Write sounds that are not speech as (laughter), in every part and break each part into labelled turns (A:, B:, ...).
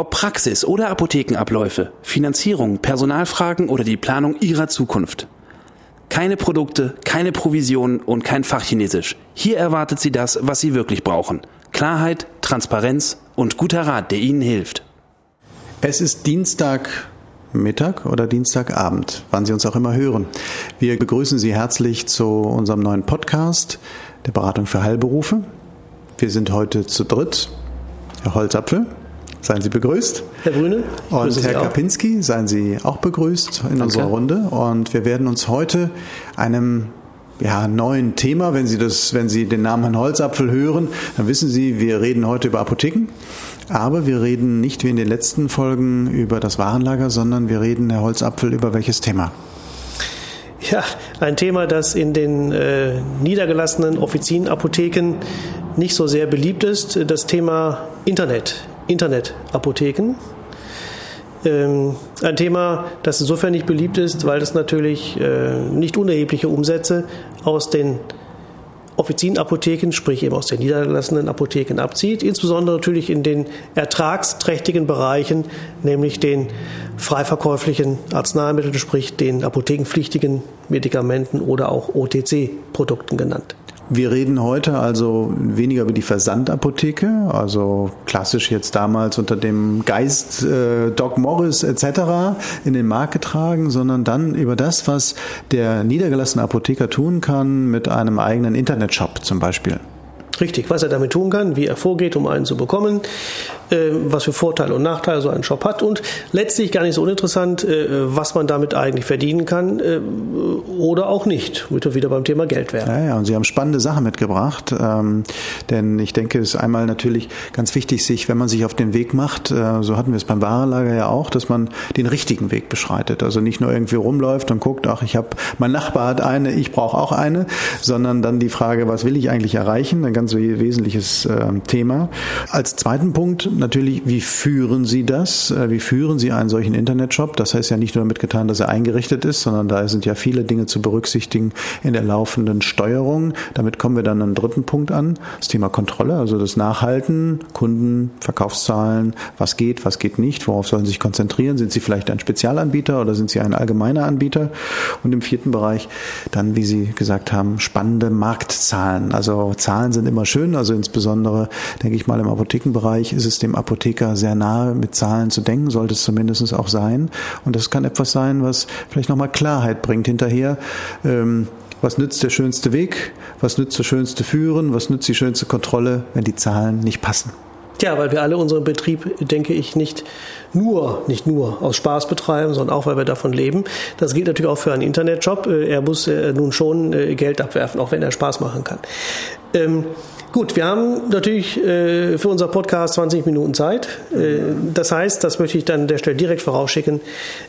A: Ob Praxis oder Apothekenabläufe, Finanzierung, Personalfragen oder die Planung Ihrer Zukunft. Keine Produkte, keine Provisionen und kein Fachchinesisch. Hier erwartet Sie das, was Sie wirklich brauchen. Klarheit, Transparenz und guter Rat, der Ihnen hilft.
B: Es ist Dienstagmittag oder Dienstagabend, wann Sie uns auch immer hören. Wir begrüßen Sie herzlich zu unserem neuen Podcast der Beratung für Heilberufe. Wir sind heute zu dritt. Herr Holzapfel, seien Sie begrüßt.
C: Herr Brüne.
B: Und Herr Kapinski, seien Sie auch begrüßt in
A: Danke.
B: unserer Runde. Und wir werden uns heute einem ja, neuen Thema, wenn Sie das, wenn Sie den Namen Herrn Holzapfel hören, dann wissen Sie, wir reden heute über Apotheken. Aber wir reden nicht wie in den letzten Folgen über das Warenlager, sondern wir reden, Herr Holzapfel, über welches Thema?
C: Ja, ein Thema, das in den äh, niedergelassenen Offizienapotheken nicht so sehr beliebt ist, das Thema Internet, Internetapotheken. Ähm, ein Thema, das insofern nicht beliebt ist, weil es natürlich äh, nicht unerhebliche Umsätze aus den Offizienapotheken, sprich eben aus den niedergelassenen Apotheken abzieht, insbesondere natürlich in den ertragsträchtigen Bereichen, nämlich den freiverkäuflichen Arzneimitteln, sprich den apothekenpflichtigen Medikamenten oder auch OTC-Produkten genannt.
B: Wir reden heute also weniger über die Versandapotheke, also klassisch jetzt damals unter dem Geist äh, Doc Morris etc. in den Markt getragen, sondern dann über das, was der niedergelassene Apotheker tun kann mit einem eigenen Internetshop zum Beispiel.
C: Richtig, was er damit tun kann, wie er vorgeht, um einen zu bekommen, äh, was für Vorteile und Nachteile so ein Shop hat und letztlich gar nicht so uninteressant, äh, was man damit eigentlich verdienen kann äh, oder auch nicht, womit wir wieder beim Thema Geld wären.
B: Ja, ja, und Sie haben spannende Sachen mitgebracht, ähm, denn ich denke, es ist einmal natürlich ganz wichtig, sich, wenn man sich auf den Weg macht, so hatten wir es beim Warenlager ja auch, dass man den richtigen Weg beschreitet, also nicht nur irgendwie rumläuft und guckt, ach, ich habe, mein Nachbar hat eine, ich brauche auch eine, sondern dann die Frage, was will ich eigentlich erreichen, ein ganz wesentliches äh, Thema. Als zweiten Punkt natürlich, wie führen Sie das? Äh, wie führen Sie einen solchen Internetshop? Das heißt ja nicht nur damit getan, dass er eingerichtet ist, sondern da sind ja viele Dinge zu berücksichtigen in der laufenden Steuerung. Damit kommen wir dann am dritten Punkt an, das Thema Kontrolle, also das Nachhalten, Kunden, Verkaufszahlen, was geht, was geht nicht, worauf sollen Sie sich konzentrieren? Sind Sie vielleicht ein Spezialanbieter oder sind Sie ein allgemeiner Anbieter? Und im vierten Bereich dann, wie Sie gesagt haben, spannende Marktzahlen. Also Zahlen sind immer schön, also insbesondere, denke ich mal, im Apothekenbereich ist es dem Apotheker sehr nahe, mit Zahlen zu denken, sollte es zumindest auch sein. Und das kann etwas sein, was vielleicht nochmal Klarheit bringt hinterher. Ähm, was nützt der schönste Weg? Was nützt das schönste Führen? Was nützt die schönste Kontrolle, wenn die Zahlen nicht passen?
C: Ja, weil wir alle unseren Betrieb, denke ich, nicht nur, nicht nur aus Spaß betreiben, sondern auch, weil wir davon leben. Das gilt natürlich auch für einen Internetjob. Er muss nun schon Geld abwerfen, auch wenn er Spaß machen kann. Ähm, Gut, wir haben natürlich äh, für unser Podcast 20 Minuten Zeit. Äh, das heißt, das möchte ich dann an der Stelle direkt vorausschicken.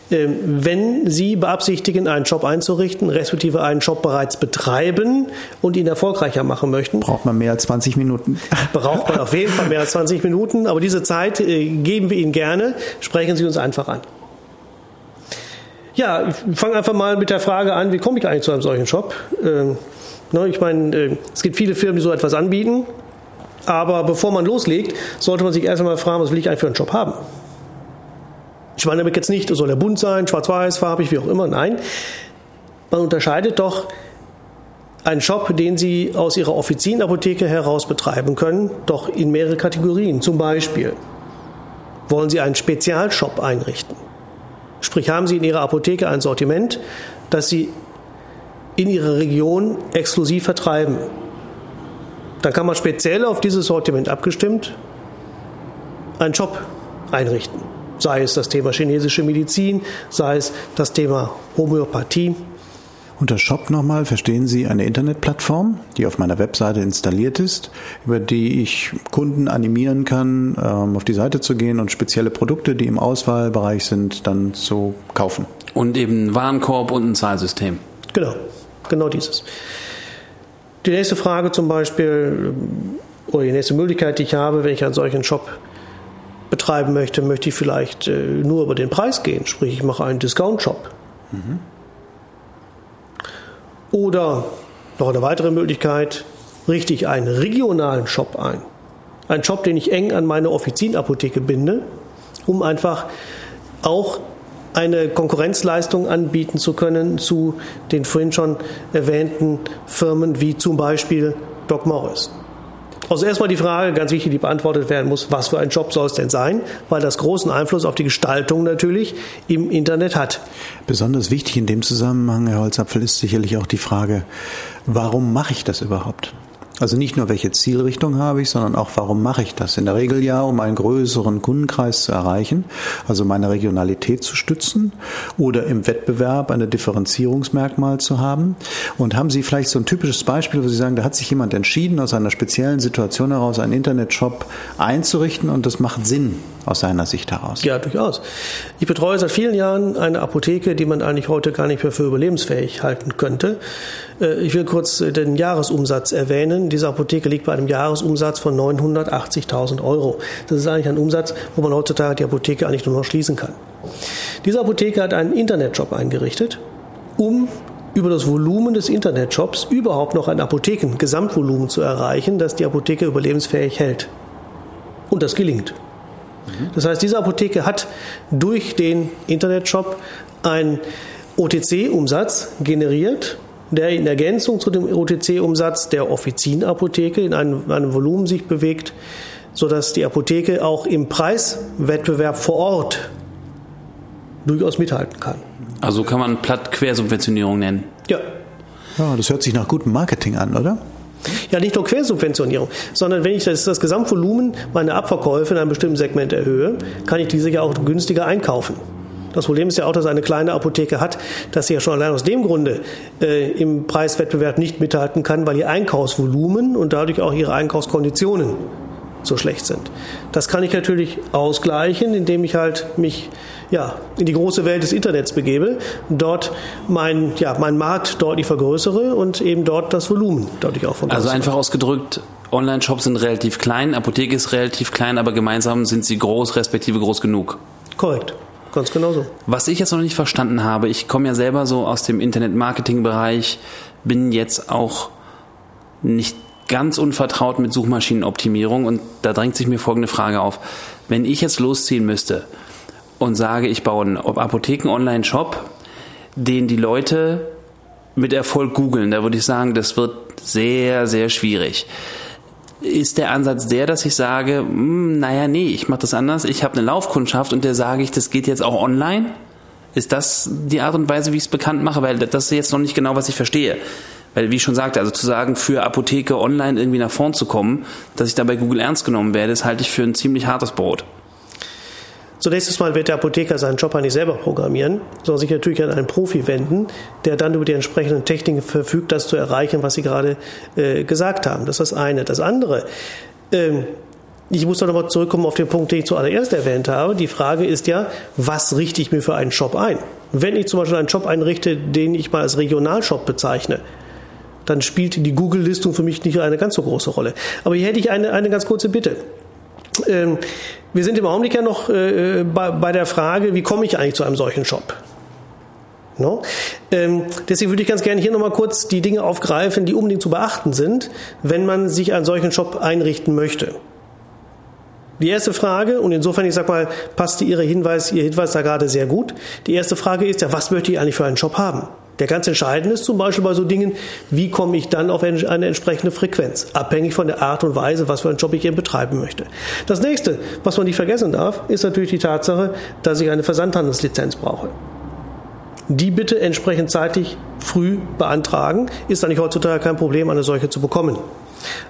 C: Äh, wenn Sie beabsichtigen, einen Job einzurichten, respektive einen Job bereits betreiben und ihn erfolgreicher machen möchten,
B: braucht man mehr als 20 Minuten. (laughs)
C: Braucht man auf jeden Fall mehr als 20 Minuten, aber diese Zeit äh, geben wir Ihnen gerne. Sprechen Sie uns einfach an. Ja, ich fange einfach mal mit der Frage an, wie komme ich eigentlich zu einem solchen Job? Ähm, Ne, ich meine, äh, es gibt viele Firmen, die so etwas anbieten, aber bevor man loslegt, sollte man sich erst einmal fragen, was will ich eigentlich für einen Job haben? Ich meine damit jetzt nicht, soll er bunt sein, schwarz-weiß, farbig, wie auch immer. Nein, man unterscheidet doch einen Shop, den Sie aus Ihrer Offizienapotheke heraus betreiben können, doch in mehrere Kategorien. Zum Beispiel wollen Sie einen Spezialshop einrichten. Sprich, haben Sie in Ihrer Apotheke ein Sortiment, das Sie in ihrer Region exklusiv vertreiben. Dann kann man speziell auf dieses Sortiment abgestimmt einen Shop einrichten. Sei es das Thema chinesische Medizin, sei es das Thema Homöopathie.
B: Unter Shop nochmal verstehen Sie eine Internetplattform, die auf meiner Webseite installiert ist, über die ich Kunden animieren kann, ähm, auf die Seite zu gehen und spezielle Produkte, die im Auswahlbereich sind, dann zu kaufen.
A: Und eben Warenkorb und ein Zahlsystem.
C: Genau, genau dieses. Die nächste Frage zum Beispiel, oder die nächste Möglichkeit, die ich habe, wenn ich einen solchen Shop betreiben möchte, möchte ich vielleicht äh, nur über den Preis gehen, sprich ich mache einen Discount-Shop. Mhm. Oder noch eine weitere Möglichkeit, richte ich einen regionalen Shop ein. Einen Shop, den ich eng an meine Offizienapotheke binde, um einfach auch eine Konkurrenzleistung anbieten zu können zu den vorhin schon erwähnten Firmen wie zum Beispiel Doc Morris. Also erstmal die Frage, ganz wichtig, die beantwortet werden muss, was für ein Job soll es denn sein, weil das großen Einfluss auf die Gestaltung natürlich im Internet hat.
B: Besonders wichtig in dem Zusammenhang, Herr Holzapfel, ist sicherlich auch die Frage, warum mache ich das überhaupt? Also nicht nur, welche Zielrichtung habe ich, sondern auch, warum mache ich das? In der Regel ja, um einen größeren Kundenkreis zu erreichen, also meine Regionalität zu stützen oder im Wettbewerb eine Differenzierungsmerkmal zu haben. Und haben Sie vielleicht so ein typisches Beispiel, wo Sie sagen, da hat sich jemand entschieden, aus einer speziellen Situation heraus einen Internetshop einzurichten und das macht Sinn aus seiner Sicht heraus?
C: Ja, durchaus. Ich betreue seit vielen Jahren eine Apotheke, die man eigentlich heute gar nicht mehr für überlebensfähig halten könnte. Äh, ich will kurz den Jahresumsatz erwähnen. Diese Apotheke liegt bei einem Jahresumsatz von 980.000 Euro. Das ist eigentlich ein Umsatz, wo man heutzutage die Apotheke eigentlich nur noch schließen kann. Diese Apotheke hat einen Internetshop eingerichtet, um über das Volumen des Internetshops überhaupt noch ein Apotheken-Gesamtvolumen zu erreichen, das die Apotheke überlebensfähig hält. Und das gelingt. Das heißt, diese Apotheke hat durch den Internetshop einen OTC-Umsatz generiert, der in Ergänzung zu dem OTC-Umsatz der Offizienapotheke in einem, einem Volumen sich bewegt, sodass die Apotheke auch im Preiswettbewerb vor Ort durchaus mithalten kann.
A: Also kann man platt Quersubventionierung nennen.
C: Ja.
B: Ja, das hört sich nach gutem Marketing an, oder?
C: Ja, nicht nur Quersubventionierung, sondern wenn ich das, das Gesamtvolumen meiner Abverkäufe in einem bestimmten Segment erhöhe, kann ich diese ja auch günstiger einkaufen. Das Problem ist ja auch, dass eine kleine Apotheke hat, dass sie ja schon allein aus dem Grunde äh, im Preiswettbewerb nicht mithalten kann, weil ihr Einkaufsvolumen und dadurch auch ihre Einkaufskonditionen so schlecht sind. Das kann ich natürlich ausgleichen, indem ich halt mich ja, in die große Welt des Internets begebe, dort mein, ja, meinen Markt deutlich vergrößere und eben dort das Volumen deutlich auch
A: Also einfach ausgedrückt, Online-Shops sind relativ klein, Apotheke ist relativ klein, aber gemeinsam sind sie groß, respektive groß genug.
C: Korrekt. Ganz genau so.
A: Was ich jetzt noch nicht verstanden habe, ich komme ja selber so aus dem Internet-Marketing-Bereich, bin jetzt auch nicht ganz unvertraut mit Suchmaschinenoptimierung und da drängt sich mir folgende Frage auf. Wenn ich jetzt losziehen müsste und sage, ich baue einen Apotheken-Online-Shop, den die Leute mit Erfolg googeln, da würde ich sagen, das wird sehr, sehr schwierig ist der Ansatz der, dass ich sage, hm, naja, nee, ich mache das anders. Ich habe eine Laufkundschaft und der sage ich, das geht jetzt auch online. Ist das die Art und Weise, wie ich es bekannt mache? Weil das ist jetzt noch nicht genau, was ich verstehe. Weil, wie ich schon sagte, also zu sagen, für Apotheke online irgendwie nach vorn zu kommen, dass ich da bei Google ernst genommen werde, das halte ich für ein ziemlich hartes Brot.
C: Zunächst mal wird der Apotheker seinen Job nicht selber programmieren, sondern sich natürlich an einen Profi wenden, der dann über die entsprechenden Techniken verfügt, das zu erreichen, was Sie gerade äh, gesagt haben. Das ist das eine. Das andere, ähm, ich muss noch nochmal zurückkommen auf den Punkt, den ich zuallererst erwähnt habe. Die Frage ist ja, was richte ich mir für einen Shop ein? Wenn ich zum Beispiel einen Shop einrichte, den ich mal als Regionalshop bezeichne, dann spielt die Google-Listung für mich nicht eine ganz so große Rolle. Aber hier hätte ich eine, eine ganz kurze Bitte. Ähm, wir sind im Augenblick ja noch äh, bei, bei, der Frage, wie komme ich eigentlich zu einem solchen Shop? No? Ähm, deswegen würde ich ganz gerne hier nochmal kurz die Dinge aufgreifen, die unbedingt zu beachten sind, wenn man sich einen solchen Shop einrichten möchte. Die erste Frage, und insofern, ich sag mal, passte Ihre Hinweis, Ihr Hinweis da gerade sehr gut. Die erste Frage ist ja, was möchte ich eigentlich für einen Shop haben? Der ganz entscheidende ist zum Beispiel bei so Dingen, wie komme ich dann auf eine entsprechende Frequenz, abhängig von der Art und Weise, was für einen Job ich eben betreiben möchte. Das nächste, was man nicht vergessen darf, ist natürlich die Tatsache, dass ich eine Versandhandelslizenz brauche. Die bitte entsprechend zeitig früh beantragen, ist eigentlich heutzutage kein Problem, eine solche zu bekommen.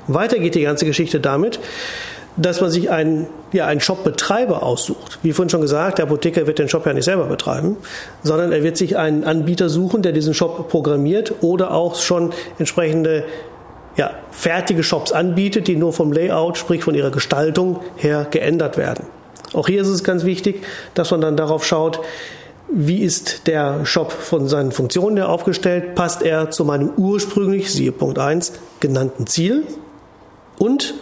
C: Weiter geht die ganze Geschichte damit, dass man sich einen, ja, einen Shopbetreiber aussucht. Wie vorhin schon gesagt, der Apotheker wird den Shop ja nicht selber betreiben, sondern er wird sich einen Anbieter suchen, der diesen Shop programmiert oder auch schon entsprechende ja, fertige Shops anbietet, die nur vom Layout, sprich von ihrer Gestaltung her geändert werden. Auch hier ist es ganz wichtig, dass man dann darauf schaut, wie ist der Shop von seinen Funktionen her aufgestellt, passt er zu meinem ursprünglich, siehe Punkt 1, genannten Ziel und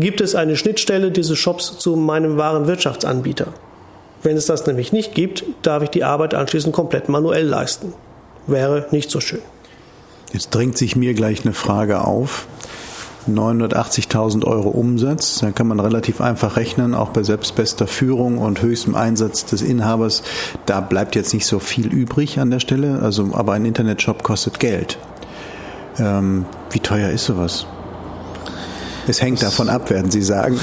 C: gibt es eine Schnittstelle dieses Shops zu meinem wahren Wirtschaftsanbieter. Wenn es das nämlich nicht gibt, darf ich die Arbeit anschließend komplett manuell leisten. Wäre nicht so schön.
B: Jetzt drängt sich mir gleich eine Frage auf. 980.000 Euro Umsatz, dann kann man relativ einfach rechnen, auch bei selbstbester Führung und höchstem Einsatz des Inhabers, da bleibt jetzt nicht so viel übrig an der Stelle, also, aber ein Internetshop kostet Geld. Ähm, wie teuer ist sowas? Es hängt davon ab, werden Sie sagen.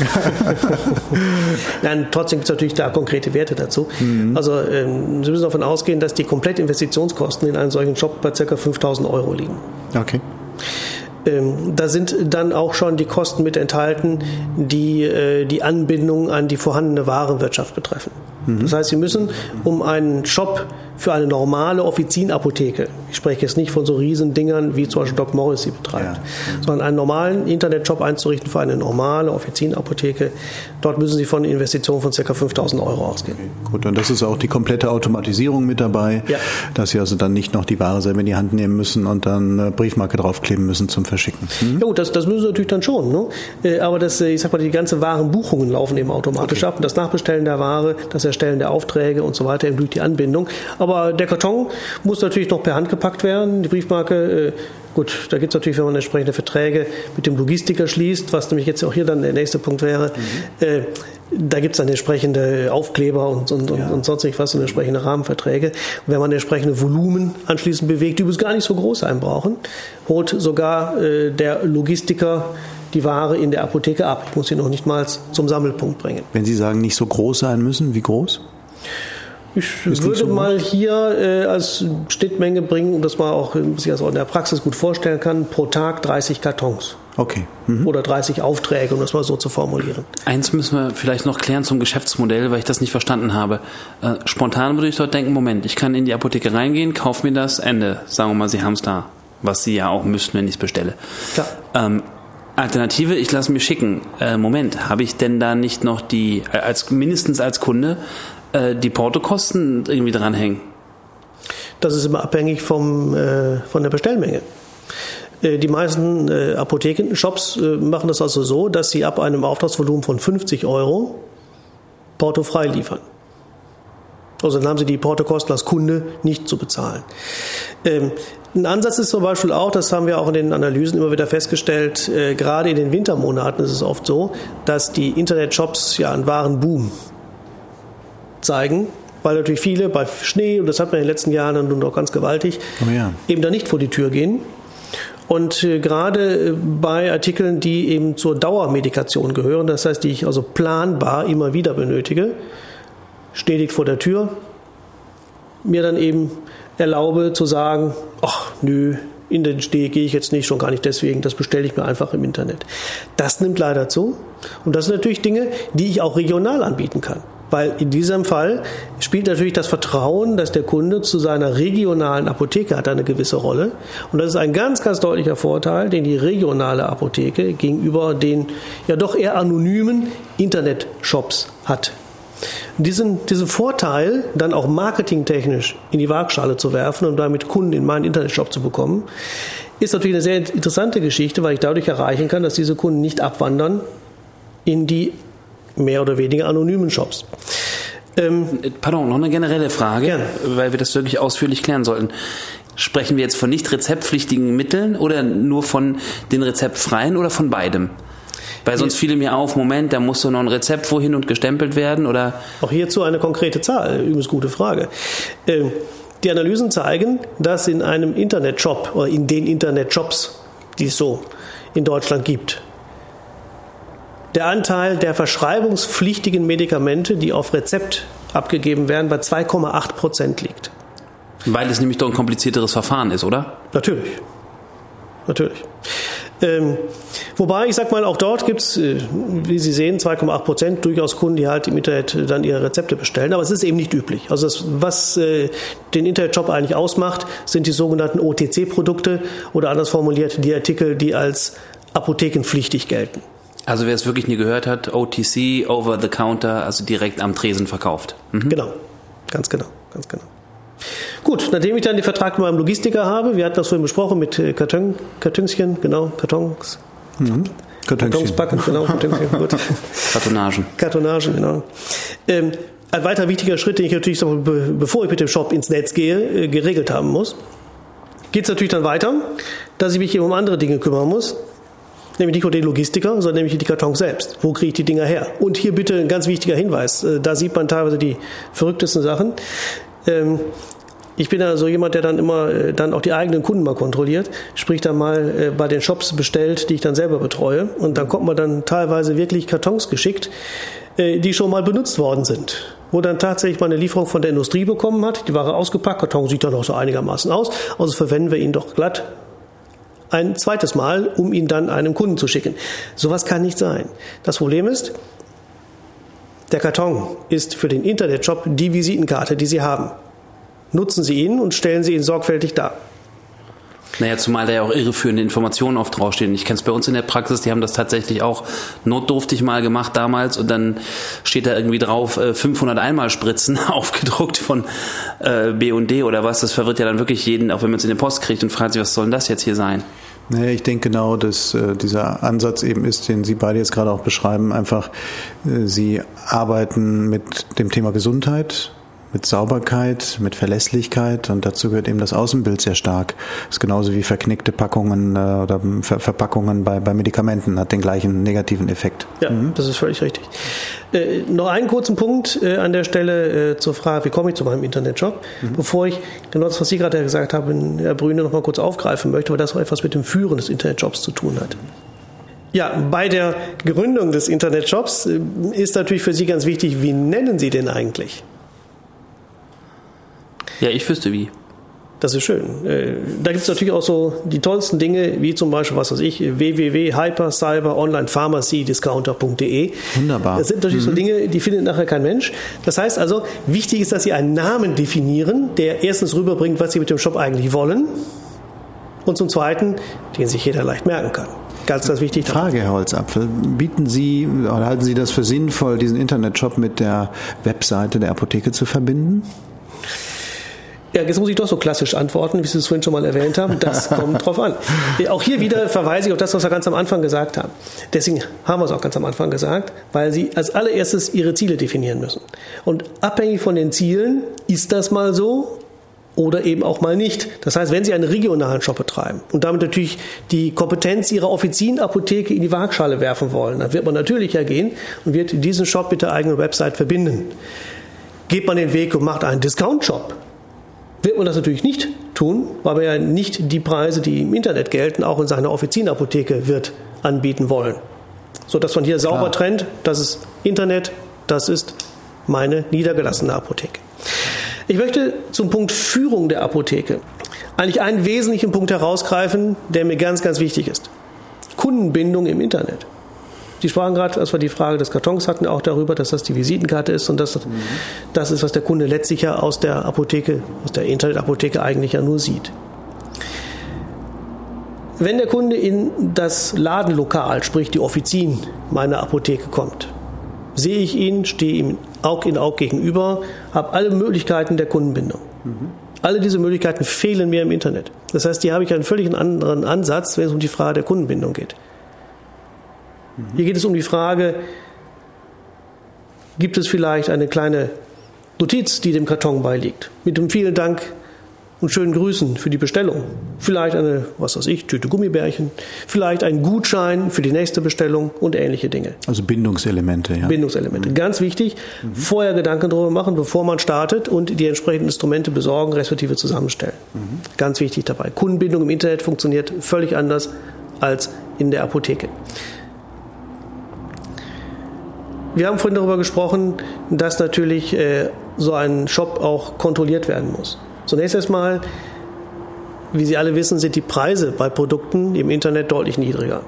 B: (laughs)
C: Nein, trotzdem gibt es natürlich da konkrete Werte dazu. Mhm. Also ähm, Sie müssen davon ausgehen, dass die Komplettinvestitionskosten in einen solchen Shop bei ca. 5.000 Euro liegen.
B: Okay.
C: Ähm, da sind dann auch schon die Kosten mit enthalten, die äh, die Anbindung an die vorhandene Warenwirtschaft betreffen. Mhm. Das heißt, Sie müssen, um einen Shop für eine normale Offizienapotheke, ich spreche jetzt nicht von so riesen Dingern, wie zum Beispiel Doc Morris sie betreibt, ja. sondern einen normalen Internetshop einzurichten für eine normale Offizienapotheke, dort müssen Sie von Investitionen von ca. 5000 Euro ausgehen.
B: Okay, gut, und das ist auch die komplette Automatisierung mit dabei, ja. dass Sie also dann nicht noch die Ware selber in die Hand nehmen müssen und dann eine Briefmarke draufkleben müssen zum Verschicken.
C: Hm? Ja gut, das, das müssen Sie natürlich dann schon, ne? Äh, aber das, äh, ich sag mal, die ganze Warenbuchungen laufen eben automatisch okay. ab und das Nachbestellen der Ware, das Erstellen der Aufträge und so weiter eben durch die Anbindung. Aber aber der Karton muss natürlich noch per Hand gepackt werden. Die Briefmarke, äh, gut, da gibt es natürlich, wenn man entsprechende Verträge mit dem Logistiker schließt, was nämlich jetzt auch hier dann der nächste Punkt wäre, mhm. äh, da gibt es dann entsprechende Aufkleber und, und, ja. und sonst was und entsprechende Rahmenverträge. Und wenn man entsprechende Volumen anschließend bewegt, die übrigens gar nicht so groß sein brauchen, holt sogar äh, der Logistiker die Ware in der Apotheke ab. Ich muss sie noch nicht mal zum Sammelpunkt bringen.
B: Wenn Sie sagen, nicht so groß sein müssen, wie groß?
C: Ich ist würde so mal hier äh, als Schnittmenge bringen, um das mal auch sich also in der Praxis gut vorstellen kann, pro Tag 30 Kartons.
B: Okay.
C: Mhm. Oder 30 Aufträge, um das mal so zu formulieren.
A: Eins müssen wir vielleicht noch klären zum Geschäftsmodell, weil ich das nicht verstanden habe. Äh, spontan würde ich dort denken, Moment, ich kann in die Apotheke reingehen, kaufe mir das, Ende. Sagen wir mal, Sie haben es da. Was Sie ja auch müssten, wenn ich es bestelle. Klar. Ähm, Alternative, ich lasse mir schicken. Äh, Moment, habe ich denn da nicht noch die, äh, als mindestens als Kunde, äh, die Portokosten irgendwie dranhängen?
C: Das ist immer abhängig vom, äh, von der Bestellmenge. Äh, die meisten äh, Apothekenshops äh, machen das also so, dass sie ab einem Auftragsvolumen von 50 Euro portofrei liefern. Also dann haben sie die Portokosten als Kunde nicht zu bezahlen. Ähm, ein Ansatz ist zum Beispiel auch, das haben wir auch in den Analysen immer wieder festgestellt, äh, gerade in den Wintermonaten ist es oft so, dass die Internetshops ja einen wahren Boom zeigen, weil natürlich viele bei Schnee, und das hat man in den letzten Jahren dann auch ganz gewaltig, oh ja. eben da nicht vor die Tür gehen. Und äh, gerade äh, bei Artikeln, die eben zur Dauermedikation gehören, das heißt, die ich also planbar immer wieder benötige, liegt vor der Tür, mir dann eben erlaube zu sagen, ach nö, in den Schnee gehe ich jetzt nicht, schon gar nicht deswegen, das bestelle ich mir einfach im Internet. Das nimmt leider zu. Und das sind natürlich Dinge, die ich auch regional anbieten kann. Weil in diesem Fall spielt natürlich das Vertrauen, dass der Kunde zu seiner regionalen Apotheke hat, eine gewisse Rolle. Und das ist ein ganz, ganz deutlicher Vorteil, den die regionale Apotheke gegenüber den ja doch eher anonymen Internetshops hat. Diesen, diesen Vorteil dann auch marketingtechnisch in die Waagschale zu werfen und damit Kunden in meinen Internetshop zu bekommen, ist natürlich eine sehr interessante Geschichte, weil ich dadurch erreichen kann, dass diese Kunden nicht abwandern in die mehr oder weniger anonymen Shops.
A: Ähm, Pardon, noch eine generelle Frage, gern. weil wir das wirklich ausführlich klären sollten. Sprechen wir jetzt von nicht rezeptpflichtigen Mitteln oder nur von den rezeptfreien oder von beidem? Weil sonst fiel mir auf, Moment, da muss so noch ein Rezept wohin und gestempelt werden oder?
C: Auch hierzu eine konkrete Zahl, übrigens gute Frage. Ähm, die Analysen zeigen, dass in einem Internetshop oder in den Internetshops, die es so in Deutschland gibt, der Anteil der verschreibungspflichtigen Medikamente, die auf Rezept abgegeben werden, bei 2,8 Prozent liegt.
A: Weil es nämlich doch ein komplizierteres Verfahren ist, oder?
C: Natürlich. Natürlich. Ähm, wobei, ich sag mal, auch dort gibt es, äh, wie Sie sehen, 2,8 Prozent durchaus Kunden, die halt im Internet dann ihre Rezepte bestellen. Aber es ist eben nicht üblich. Also das, was äh, den Internetshop eigentlich ausmacht, sind die sogenannten OTC-Produkte oder anders formuliert die Artikel, die als apothekenpflichtig gelten.
A: Also wer es wirklich nie gehört hat, OTC, Over the Counter, also direkt am Tresen verkauft.
C: Mhm. Genau, ganz genau, ganz genau. Gut, nachdem ich dann den Vertrag mit meinem Logistiker habe, wir hatten das vorhin besprochen mit äh, Karton, Kartönchen, genau, Kartons. Mhm. Kartons backen, genau, Kartönchen, gut. (laughs)
A: Kartonagen.
C: Kartonagen, genau. Ähm, ein weiterer wichtiger Schritt, den ich natürlich, bevor ich mit dem Shop ins Netz gehe, äh, geregelt haben muss, geht es natürlich dann weiter, dass ich mich eben um andere Dinge kümmern muss. Nämlich nicht nur den Logistiker, sondern nämlich die Kartons selbst. Wo kriege ich die Dinger her? Und hier bitte ein ganz wichtiger Hinweis. Äh, da sieht man teilweise die verrücktesten Sachen. Ähm, ich bin also jemand, der dann immer äh, dann auch die eigenen Kunden mal kontrolliert, sprich dann mal äh, bei den Shops bestellt, die ich dann selber betreue. Und dann kommt man dann teilweise wirklich Kartons geschickt, die schon mal benutzt worden sind. Wo dann tatsächlich mal eine Lieferung von der Industrie bekommen hat, die Ware ausgepackt, Karton sieht dann auch so einigermaßen aus, also verwenden wir ihn doch glatt ein zweites Mal, um ihn dann einem Kunden zu schicken. Sowas kann nicht sein. Das Problem ist, der Karton ist für den Internetshop die Visitenkarte, die Sie haben nutzen Sie ihn und stellen Sie ihn sorgfältig dar.
A: Naja, zumal da ja auch irreführende Informationen oft draufstehen. Ich kenne es bei uns in der Praxis, die haben das tatsächlich auch notdurftig mal gemacht damals und dann steht da irgendwie drauf 500 äh, Einmalspritzen (laughs) aufgedruckt von äh, B&D oder was. Das verwirrt ja dann wirklich jeden, auch wenn man es in die Post kriegt und fragt sich, was soll denn das jetzt hier sein?
B: Naja, ich denke genau, dass äh, dieser Ansatz eben ist, den Sie beide jetzt gerade auch beschreiben. Einfach, äh, Sie arbeiten mit dem Thema Gesundheit, mit Sauberkeit, mit Verlässlichkeit und dazu gehört eben das Außenbild sehr stark. Das ist genauso wie verknickte Packungen äh, oder Ver Verpackungen bei, bei Medikamenten, hat den gleichen negativen Effekt.
C: Ja, mhm. das ist völlig richtig. Äh, noch einen kurzen Punkt äh, an der Stelle äh, zur Frage, wie komme ich zu meinem Internetshop, mhm. bevor ich genau das, was Sie gerade gesagt haben, Herr Brüne, noch mal kurz aufgreifen möchte, weil das auch etwas mit dem Führen des Internetshops zu tun hat. Ja, bei der Gründung des Internetshops äh, ist natürlich für Sie ganz wichtig, wie nennen Sie den eigentlich?
A: Ja, ich wüsste wie.
C: Das ist schön. Äh, da gibt es natürlich auch so die tollsten Dinge, wie zum Beispiel, was weiß ich, www.hypercyberonlinepharmacydiscounter.de.
B: Wunderbar.
C: Das sind natürlich mhm. so Dinge, die findet nachher kein Mensch. Das heißt also, wichtig ist, dass Sie einen Namen definieren, der erstens rüberbringt, was Sie mit dem Shop eigentlich wollen und zum Zweiten, den sich jeder leicht merken kann. Ganz, ganz wichtig.
B: Frage, Herr Holzapfel. Bieten Sie oder halten Sie das für sinnvoll, diesen Internetshop mit der Webseite der Apotheke zu verbinden?
C: Ja, jetzt muss ich doch so klassisch antworten, wie Sie es vorhin schon mal erwähnt haben. Das (laughs) kommt drauf an. Auch hier wieder verweise ich auf das, was wir ganz am Anfang gesagt haben. Deswegen haben wir es auch ganz am Anfang gesagt, weil Sie als allererstes Ihre Ziele definieren müssen. Und abhängig von den Zielen ist das mal so oder eben auch mal nicht. Das heißt, wenn Sie einen regionalen Shop betreiben und damit natürlich die Kompetenz Ihrer Offizienapotheke in die Waagschale werfen wollen, dann wird man natürlich hergehen und wird diesen Shop mit der eigenen Website verbinden. Geht man den Weg und macht einen Discount-Shop, wird man das natürlich nicht tun, weil man ja nicht die Preise, die im Internet gelten, auch in seiner Offizienapotheke wird anbieten wollen. So dass man hier sauber Klar. trennt, das ist Internet, das ist meine niedergelassene Apotheke. Ich möchte zum Punkt Führung der Apotheke eigentlich einen wesentlichen Punkt herausgreifen, der mir ganz, ganz wichtig ist. Kundenbindung im Internet. Sie sprachen gerade, als wir die Frage des Kartons hatten, auch darüber, dass das die Visitenkarte ist und dass das, das ist, was der Kunde letztlich ja aus der Apotheke, aus der Internetapotheke eigentlich ja nur sieht. Wenn der Kunde in das Ladenlokal, sprich die Offizien meiner Apotheke kommt, sehe ich ihn, stehe ihm Aug in Aug gegenüber, habe alle Möglichkeiten der Kundenbindung. Mhm. Alle diese Möglichkeiten fehlen mir im Internet. Das heißt, hier habe ich einen völlig anderen Ansatz, wenn es um die Frage der Kundenbindung geht. Hier geht es um die Frage, gibt es vielleicht eine kleine Notiz, die dem Karton beiliegt, mit dem vielen Dank und schönen Grüßen für die Bestellung. Vielleicht eine, was weiß ich, Tüte Gummibärchen, vielleicht ein Gutschein für die nächste Bestellung und ähnliche Dinge.
B: Also Bindungselemente, ja.
C: Bindungselemente. Ganz wichtig, mhm. vorher Gedanken darüber machen, bevor man startet und die entsprechenden Instrumente besorgen, respektive zusammenstellen. Mhm. Ganz wichtig dabei. Kundenbindung im Internet funktioniert völlig anders als in der Apotheke. Wir haben vorhin darüber gesprochen, dass natürlich äh, so ein Shop auch kontrolliert werden muss. Zunächst erstmal wie Sie alle wissen, sind die Preise bei Produkten im Internet deutlich niedriger.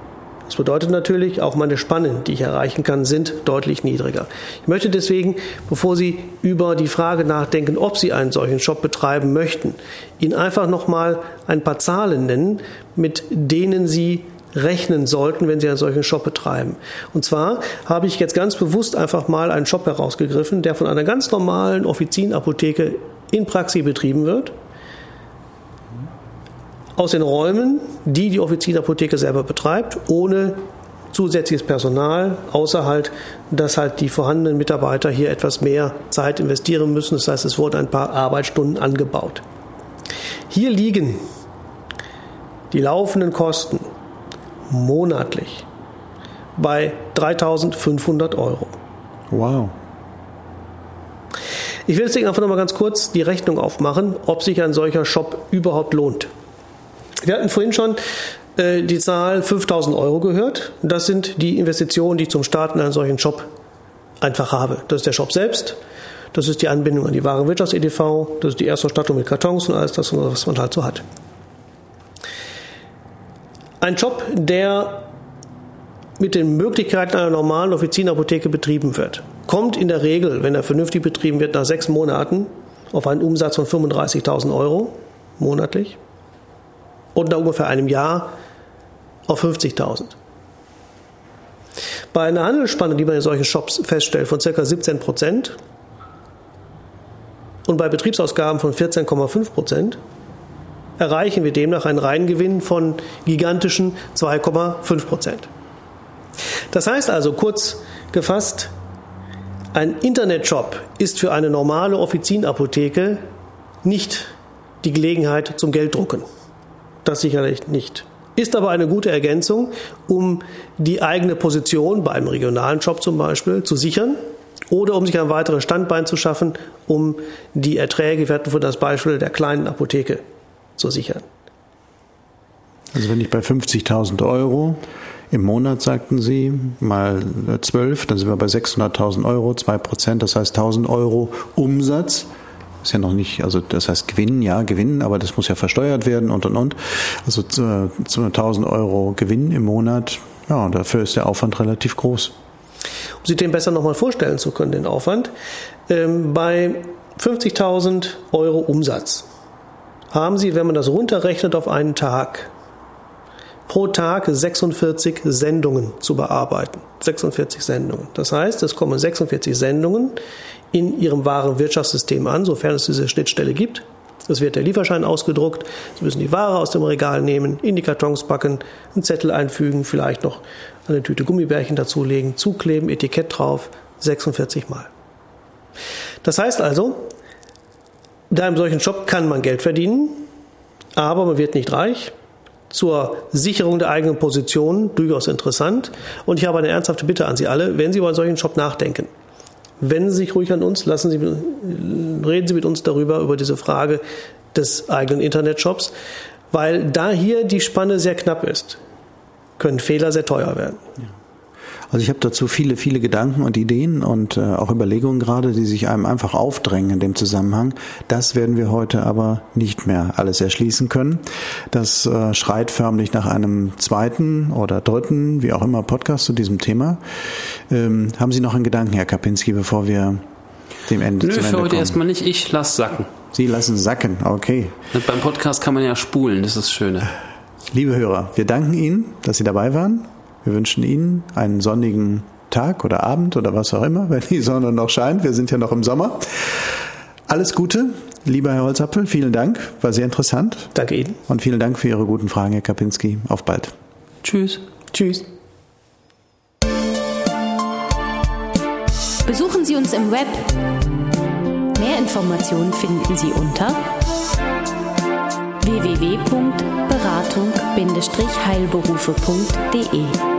C: Das bedeutet natürlich, auch meine Spannen, die ich erreichen kann, sind deutlich niedriger. Ich möchte deswegen, bevor Sie über die Frage nachdenken, ob Sie einen solchen Shop betreiben möchten, Ihnen einfach nochmal ein paar Zahlen nennen, mit denen Sie rechnen sollten, wenn Sie einen solchen Shop betreiben. Und zwar habe ich jetzt ganz bewusst einfach mal einen Shop herausgegriffen, der von einer ganz normalen Offizienapotheke in Praxis betrieben wird aus den Räumen, die die Offizienapotheke selber betreibt, ohne zusätzliches Personal, außer halt, dass halt die vorhandenen Mitarbeiter hier etwas mehr Zeit investieren müssen. Das heißt, es wurden ein paar Arbeitsstunden angebaut. Hier liegen die laufenden Kosten monatlich bei 3500 Euro.
B: Wow.
C: Ich will deswegen einfach nochmal ganz kurz die Rechnung aufmachen, ob sich ein solcher Shop überhaupt lohnt. Wir hatten vorhin schon äh, die Zahl 5000 Euro gehört. Das sind die Investitionen, die ich zum Starten einen solchen Shop einfach habe. Das ist der Shop selbst. Das ist die Anbindung an die Warenwirtschafts-EDV. Das ist die Erstausstattung mit Kartons und alles das, was man halt so hat. Ein Job, der mit den Möglichkeiten einer normalen Offizienapotheke betrieben wird, kommt in der Regel, wenn er vernünftig betrieben wird, nach sechs Monaten auf einen Umsatz von 35.000 Euro monatlich und nach ungefähr einem Jahr auf 50.000. Bei einer Handelsspanne, die man in solchen Shops feststellt, von ca. 17 Prozent und bei Betriebsausgaben von 14,5 Prozent, erreichen wir demnach einen Reingewinn von gigantischen 2,5 Prozent. Das heißt also, kurz gefasst, ein Internetshop ist für eine normale Offizienapotheke nicht die Gelegenheit zum Gelddrucken. Das sicherlich nicht. Ist aber eine gute Ergänzung, um die eigene Position bei einem regionalen Shop zum Beispiel zu sichern oder um sich ein weiteres Standbein zu schaffen, um die Erträge, wir hatten von das Beispiel der kleinen Apotheke, zu sichern.
B: Also wenn ich bei 50.000 Euro im Monat, sagten Sie, mal 12, dann sind wir bei 600.000 Euro, 2 Prozent, das heißt 1.000 Euro Umsatz ist ja noch nicht, also das heißt Gewinn, ja, Gewinn, aber das muss ja versteuert werden und und und. Also zu, zu 1000 Euro Gewinn im Monat, ja, dafür ist der Aufwand relativ groß.
C: Um sich den besser nochmal vorstellen zu können, den Aufwand, ähm, bei 50.000 Euro Umsatz haben Sie, wenn man das runterrechnet auf einen Tag, pro Tag 46 Sendungen zu bearbeiten. 46 Sendungen. Das heißt, es kommen 46 Sendungen in Ihrem wahren Wirtschaftssystem an, sofern es diese Schnittstelle gibt. Es wird der Lieferschein ausgedruckt. Sie müssen die Ware aus dem Regal nehmen, in die Kartons packen, einen Zettel einfügen, vielleicht noch eine Tüte Gummibärchen dazulegen, zukleben, Etikett drauf, 46 Mal. Das heißt also, da einem solchen Shop kann man Geld verdienen, aber man wird nicht reich. Zur Sicherung der eigenen Position durchaus interessant. Und ich habe eine ernsthafte Bitte an Sie alle, wenn Sie über einen solchen Shop nachdenken wenden Sie sich ruhig an uns, lassen Sie, reden Sie mit uns darüber, über diese Frage des eigenen Internetshops, weil da hier die Spanne sehr knapp ist, können Fehler sehr teuer werden. Ja.
B: Also ich habe dazu viele, viele Gedanken und Ideen und äh, auch Überlegungen gerade, die sich einem einfach aufdrängen in dem Zusammenhang. Das werden wir heute aber nicht mehr alles erschließen können. Das äh, schreit förmlich nach einem zweiten oder dritten, wie auch immer, Podcast zu diesem Thema. Ähm, haben Sie noch einen Gedanken, Herr Kapinski, bevor wir dem Ende
A: Nö,
B: zum Ende
A: für heute
B: kommen?
A: erstmal nicht. Ich lass sacken.
B: Sie lassen sacken, okay.
A: Und beim Podcast kann man ja spulen, das ist das Schöne.
B: Liebe Hörer, wir danken Ihnen, dass Sie dabei waren. Wir wünschen Ihnen einen sonnigen Tag oder Abend oder was auch immer, (laughs) wenn die Sonne noch scheint. Wir sind ja noch im Sommer. Alles Gute, lieber Herr Holzapfel. Vielen Dank, war sehr interessant.
C: Danke Ihnen.
B: Und vielen Dank für Ihre guten Fragen, Herr Kapinski. Auf bald.
A: Tschüss.
C: Tschüss.
D: Besuchen Sie uns im Web. Mehr Informationen finden Sie unter www.beratung-heilberufe.de